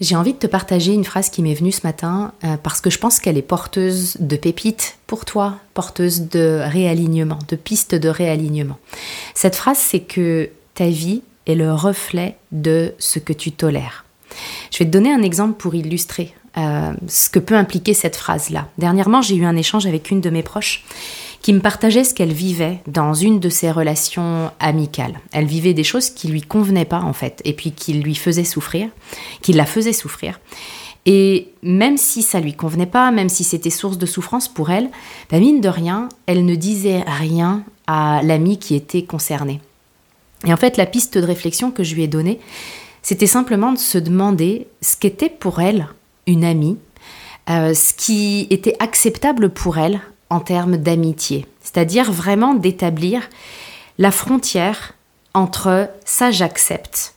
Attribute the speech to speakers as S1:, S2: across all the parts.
S1: J'ai envie de te partager une phrase qui m'est venue ce matin euh, parce que je pense qu'elle est porteuse de pépites pour toi, porteuse de réalignement, de pistes de réalignement. Cette phrase, c'est que ta vie est le reflet de ce que tu tolères. Je vais te donner un exemple pour illustrer euh, ce que peut impliquer cette phrase-là. Dernièrement, j'ai eu un échange avec une de mes proches qui me partageait ce qu'elle vivait dans une de ses relations amicales. Elle vivait des choses qui lui convenaient pas en fait, et puis qui lui faisaient souffrir, qui la faisaient souffrir. Et même si ça lui convenait pas, même si c'était source de souffrance pour elle, bah mine de rien, elle ne disait rien à l'ami qui était concerné. Et en fait, la piste de réflexion que je lui ai donnée, c'était simplement de se demander ce qu'était pour elle une amie, euh, ce qui était acceptable pour elle en termes d'amitié, c'est-à-dire vraiment d'établir la frontière entre ça j'accepte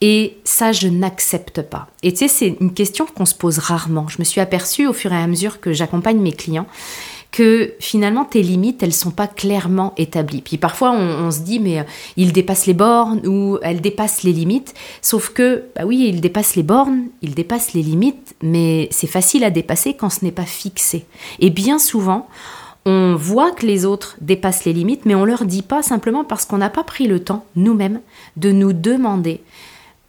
S1: et ça je n'accepte pas. Et tu sais, c'est une question qu'on se pose rarement. Je me suis aperçue au fur et à mesure que j'accompagne mes clients que finalement tes limites, elles sont pas clairement établies. Puis parfois on, se dit mais euh, il dépasse les bornes ou elle dépasse les limites, sauf que bah oui, il dépasse les bornes, il dépasse les limites, mais c'est facile à dépasser quand ce n'est pas fixé. Et bien souvent, on voit que les autres dépassent les limites, mais on leur dit pas simplement parce qu'on n'a pas pris le temps nous-mêmes de nous demander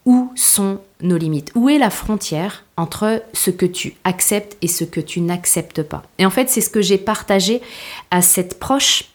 S1: où sont nos limites. Où est la frontière entre ce que tu acceptes et ce que tu n'acceptes pas? Et en fait, c'est ce que j'ai partagé à cette proche,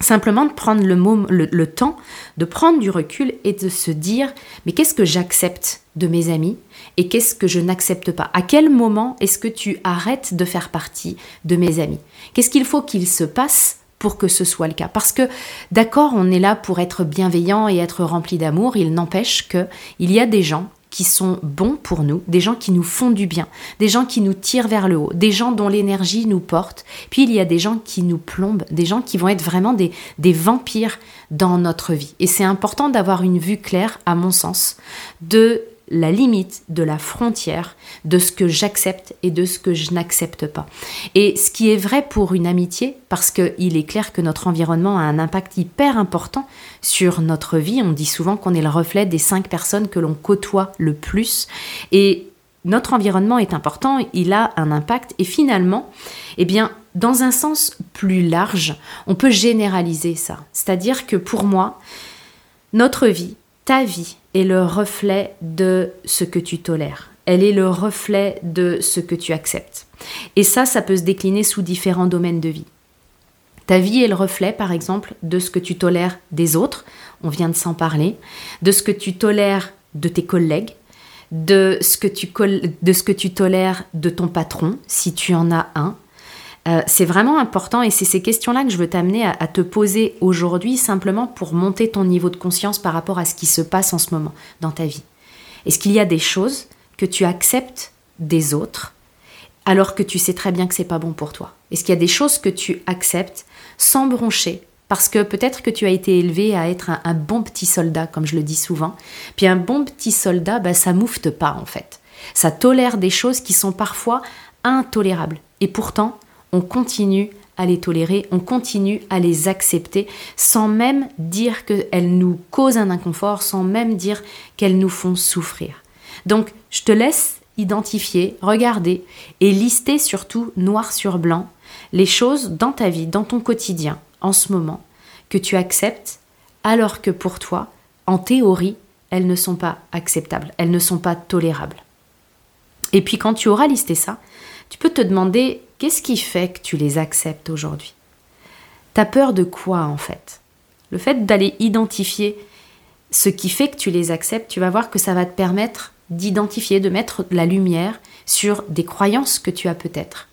S1: simplement de prendre le, le, temps, de prendre du recul et de se dire, mais qu'est-ce que j'accepte de mes amis et qu'est-ce que je n'accepte pas? À quel moment est-ce que tu arrêtes de faire partie de mes amis? Qu'est-ce qu'il faut qu'il se passe pour que ce soit le cas? Parce que, d'accord, on est là pour être bienveillant et être rempli d'amour, il n'empêche que il y a des gens qui sont bons pour nous, des gens qui nous font du bien, des gens qui nous tirent vers le haut, des gens dont l'énergie nous porte, puis il y a des gens qui nous plombent, des gens qui vont être vraiment des, vampires dans notre vie. Et c'est important d'avoir une vue claire, à mon sens, de la limite de la frontière de ce que j'accepte et de ce que je n'accepte pas. Et ce qui est vrai pour une amitié, parce qu'il est clair que notre environnement a un impact hyper important sur notre vie. On dit souvent qu'on est le reflet des cinq personnes que l'on côtoie le plus. Et notre environnement est important, il a un impact. Et finalement, eh bien, dans un sens plus large, on peut généraliser ça. C'est-à-dire que pour moi, notre vie, ta vie est le reflet de ce que tu tolères. Elle est le reflet de ce que tu acceptes. Et ça, ça peut se décliner sous différents domaines de vie. Ta vie est le reflet, par exemple, de ce que tu tolères des autres, on vient de s'en parler, de ce que tu tolères de tes collègues, de ce que tu, de ce que tu tolères de ton patron, si tu en as un, euh, c'est vraiment important et c'est ces questions-là que je veux t'amener à, te poser aujourd'hui simplement pour monter ton niveau de conscience par rapport à ce qui se passe en ce moment dans ta vie. Est-ce qu'il y a des choses que tu acceptes des autres alors que tu sais très bien que c'est pas bon pour toi? Est-ce qu'il y a des choses que tu acceptes sans broncher parce que peut-être que tu as été élevé à être un, bon petit soldat, comme je le dis souvent. Puis un bon petit soldat, bah, ça moufte pas en fait. Ça tolère des choses qui sont parfois intolérables. Et pourtant, on continue à les tolérer, on continue à les accepter sans même dire qu'elles nous causent un inconfort, sans même dire qu'elles nous font souffrir. Donc, je te laisse identifier, regarder et lister surtout noir sur blanc les choses dans ta vie, dans ton quotidien, en ce moment, que tu acceptes, alors que pour toi, en théorie, elles ne sont pas acceptables, elles ne sont pas tolérables. Et puis quand tu auras listé ça, tu peux te demander Qu'est-ce qui fait que tu les acceptes aujourd'hui? T'as peur de quoi en fait? Le fait d'aller identifier ce qui fait que tu les acceptes, tu vas voir que ça va te permettre d'identifier, de mettre la lumière sur des croyances que tu as peut-être.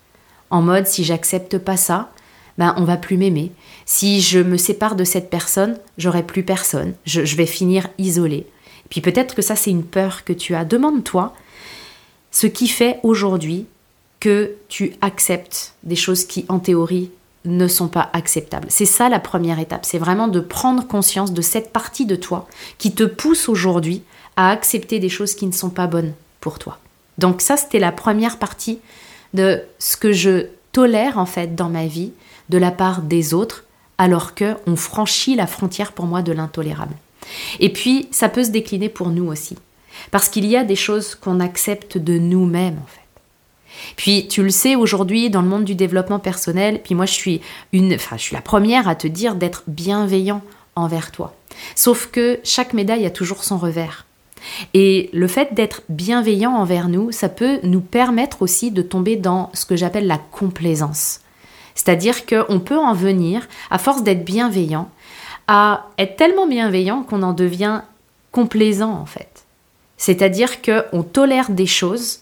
S1: En mode si j'accepte pas ça, ben on va plus m'aimer. Si je me sépare de cette personne, j'aurai plus personne. Je, je vais finir isolé. Puis peut-être que ça c'est une peur que tu as. Demande-toi ce qui fait aujourd'hui que tu acceptes des choses qui, en théorie, ne sont pas acceptables. C'est ça la première étape, c'est vraiment de prendre conscience de cette partie de toi qui te pousse aujourd'hui à accepter des choses qui ne sont pas bonnes pour toi. Donc ça, c'était la première partie de ce que je tolère en fait dans ma vie de la part des autres, alors que on franchit la frontière pour moi de l'intolérable. Et puis, ça peut se décliner pour nous aussi. Parce qu'il y a des choses qu'on accepte de nous-mêmes, en fait. Puis tu le sais aujourd'hui dans le monde du développement personnel, puis moi je suis une enfin je suis la première à te dire d'être bienveillant envers toi. Sauf que chaque médaille a toujours son revers. Et le fait d'être bienveillant envers nous, ça peut nous permettre aussi de tomber dans ce que j'appelle la complaisance. C'est-à-dire qu'on peut en venir, à force d'être bienveillant, à être tellement bienveillant qu'on en devient complaisant en fait. C'est-à-dire qu'on tolère des choses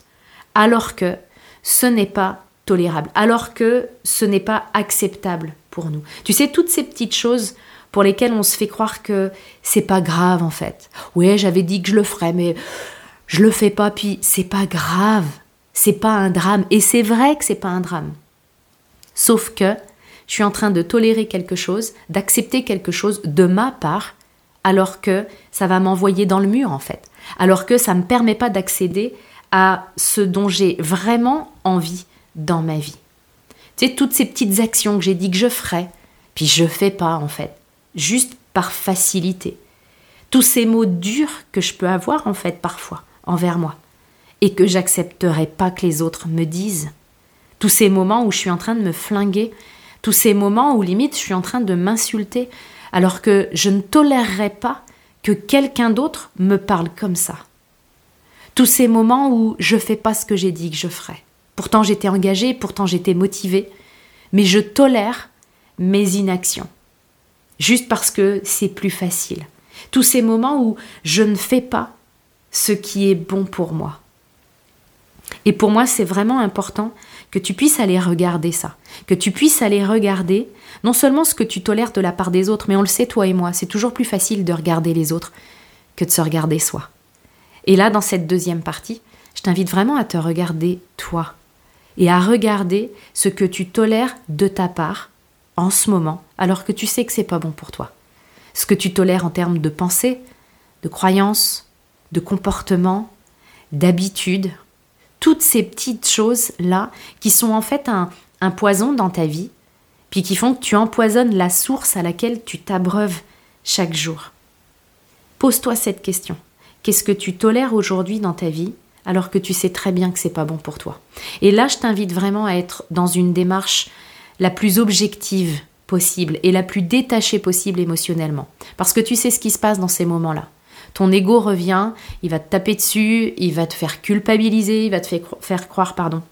S1: alors que ce n'est pas tolérable, alors que ce n'est pas acceptable pour nous. Tu sais, toutes ces petites choses pour lesquelles on se fait croire que c'est pas grave en fait. Oui, j'avais dit que je le ferais, mais je le fais pas, puis c'est pas grave, c'est pas un drame, et c'est vrai que c'est pas un drame. Sauf que je suis en train de tolérer quelque chose, d'accepter quelque chose de ma part, alors que ça va m'envoyer dans le mur en fait, alors que ça ne me permet pas d'accéder à ce dont j'ai vraiment envie dans ma vie. Tu sais, toutes ces petites actions que j'ai dit que je ferais, puis je fais pas en fait, juste par facilité. Tous ces mots durs que je peux avoir en fait parfois envers moi et que j'accepterai pas que les autres me disent tous ces moments où je suis en train de me flinguer, tous ces moments où limite je suis en train de m'insulter, alors que je ne tolérerai pas que quelqu'un d'autre me parle comme ça. Tous ces moments où je fais pas ce que j'ai dit que je ferais. Pourtant j'étais engagée, pourtant j'étais motivée, mais je tolère mes inactions. Juste parce que c'est plus facile. Tous ces moments où je ne fais pas ce qui est bon pour moi. Et pour moi, c'est vraiment important que tu puisses aller regarder ça, que tu puisses aller regarder non seulement ce que tu tolères de la part des autres, mais on le sait toi et moi, c'est toujours plus facile de regarder les autres que de se regarder soi. Et là, dans cette deuxième partie, je t'invite vraiment à te regarder toi et à regarder ce que tu tolères de ta part en ce moment, alors que tu sais que c'est pas bon pour toi. Ce que tu tolères en termes de pensée, de croyances, de comportement, d'habitude, toutes ces petites choses-là qui sont en fait un, un poison dans ta vie, puis qui font que tu empoisonnes la source à laquelle tu t'abreuves chaque jour. Pose-toi cette question. Qu'est-ce que tu tolères aujourd'hui dans ta vie alors que tu sais très bien que c'est pas bon pour toi Et là, je t'invite vraiment à être dans une démarche la plus objective possible et la plus détachée possible émotionnellement. Parce que tu sais ce qui se passe dans ces moments-là. Ton ego revient, il va te taper dessus, il va te faire culpabiliser, il va te faire croire pardon,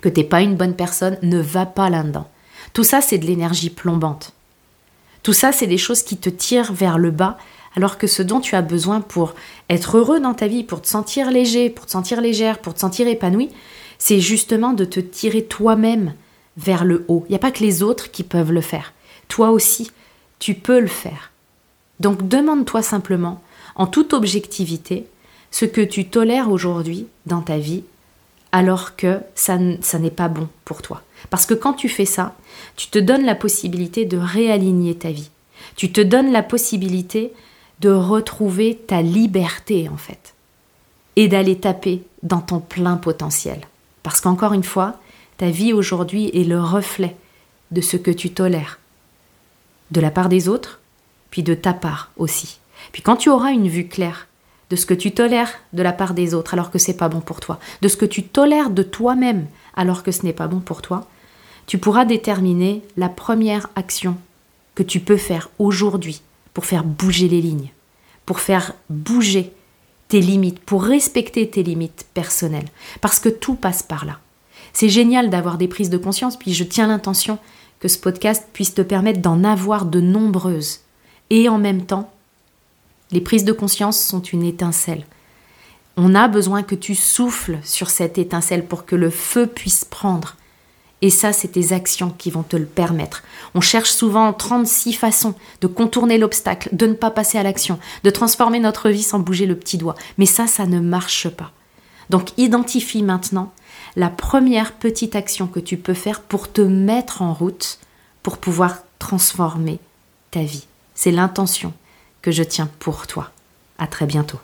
S1: que t'es pas une bonne personne, ne va pas là-dedans. Tout ça, c'est de l'énergie plombante. Tout ça, c'est des choses qui te tirent vers le bas, alors que ce dont tu as besoin pour être heureux dans ta vie, pour te sentir léger, pour te sentir légère, pour te sentir épanoui, c'est justement de te tirer toi-même vers le haut. Il n'y a pas que les autres qui peuvent le faire. Toi aussi, tu peux le faire. Donc demande-toi simplement en toute objectivité ce que tu tolères aujourd'hui dans ta vie alors que ça, ça n'est pas bon pour toi. Parce que quand tu fais ça, tu te donnes la possibilité de réaligner ta vie. Tu te donnes la possibilité de retrouver ta liberté en fait. Et d'aller taper dans ton plein potentiel. Parce qu'encore une fois, ta vie aujourd'hui est le reflet de ce que tu tolères. De la part des autres, puis de ta part aussi. Puis quand tu auras une vue claire de ce que tu tolères de la part des autres alors que c'est pas bon pour toi, de ce que tu tolères de toi-même alors que ce n'est pas bon pour toi, tu pourras déterminer la première action que tu peux faire aujourd'hui pour faire bouger les lignes, pour faire bouger tes limites, pour respecter tes limites personnelles, parce que tout passe par là. C'est génial d'avoir des prises de conscience, puis je tiens l'intention que ce podcast puisse te permettre d'en avoir de nombreuses. Et en même temps, les prises de conscience sont une étincelle. On a besoin que tu souffles sur cette étincelle pour que le feu puisse prendre. Et ça, c'est tes actions qui vont te le permettre. On cherche souvent 36 façons de contourner l'obstacle, de ne pas passer à l'action, de transformer notre vie sans bouger le petit doigt. Mais ça, ça ne marche pas. Donc identifie maintenant la première petite action que tu peux faire pour te mettre en route pour pouvoir transformer ta vie. C'est l'intention que je tiens pour toi. À très bientôt.